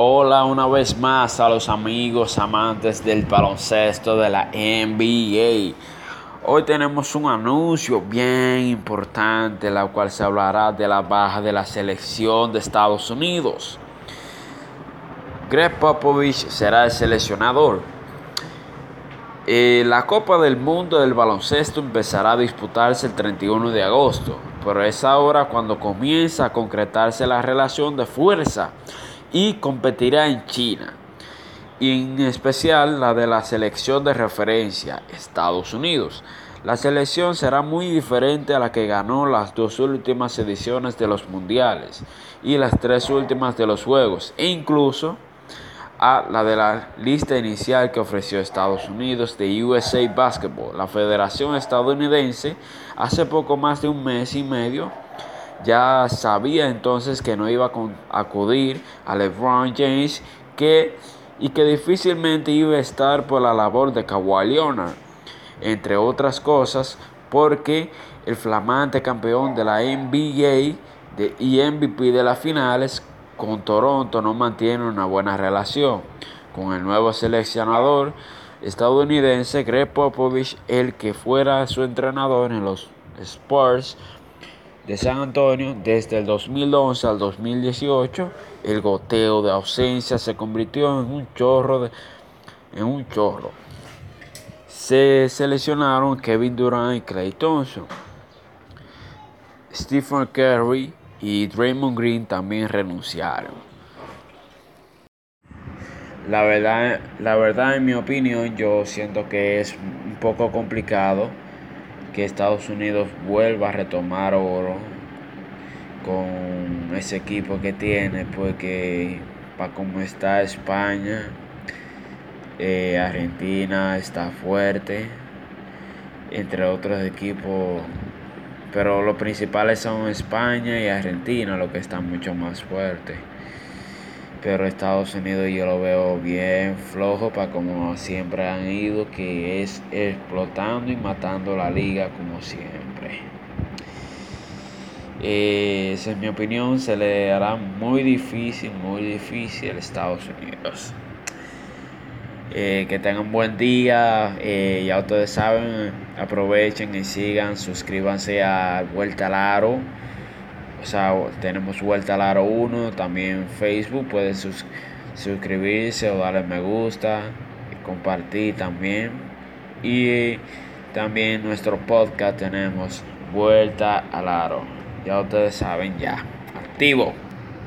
hola una vez más a los amigos amantes del baloncesto de la NBA. Hoy tenemos un anuncio bien importante, la cual se hablará de la baja de la selección de Estados Unidos. Greg Popovich será el seleccionador. Eh, la Copa del Mundo del baloncesto empezará a disputarse el 31 de agosto, pero es ahora cuando comienza a concretarse la relación de fuerza y competirá en China, y en especial la de la selección de referencia, Estados Unidos. La selección será muy diferente a la que ganó las dos últimas ediciones de los mundiales y las tres últimas de los Juegos, e incluso a la de la lista inicial que ofreció Estados Unidos de USA Basketball. La Federación Estadounidense hace poco más de un mes y medio ya sabía entonces que no iba a acudir a LeBron James que, y que difícilmente iba a estar por la labor de Kawhi Leonard, entre otras cosas porque el flamante campeón de la NBA de, y MVP de las finales con Toronto no mantiene una buena relación con el nuevo seleccionador estadounidense Greg Popovich, el que fuera su entrenador en los Spurs de San Antonio desde el 2011 al 2018. El goteo de ausencia se convirtió en un chorro de, en un chorro. Se seleccionaron Kevin Durant y Clay Thompson. Stephen Curry y Draymond Green también renunciaron. La verdad, la verdad, en mi opinión, yo siento que es un poco complicado que Estados Unidos vuelva a retomar oro con ese equipo que tiene, porque para como está España, eh, Argentina está fuerte, entre otros equipos pero los principales son España y Argentina, los que están mucho más fuertes. Pero Estados Unidos yo lo veo bien flojo para como siempre han ido, que es explotando y matando la liga como siempre. Eh, esa es mi opinión, se le hará muy difícil, muy difícil a Estados Unidos. Eh, que tengan buen día. Eh, ya ustedes saben, aprovechen y sigan, suscríbanse a Vuelta al Aro. O sea, tenemos Vuelta al Aro 1, también Facebook. Pueden suscribirse o darle me gusta, compartir también. Y también nuestro podcast tenemos Vuelta al Aro. Ya ustedes saben, ya. Activo.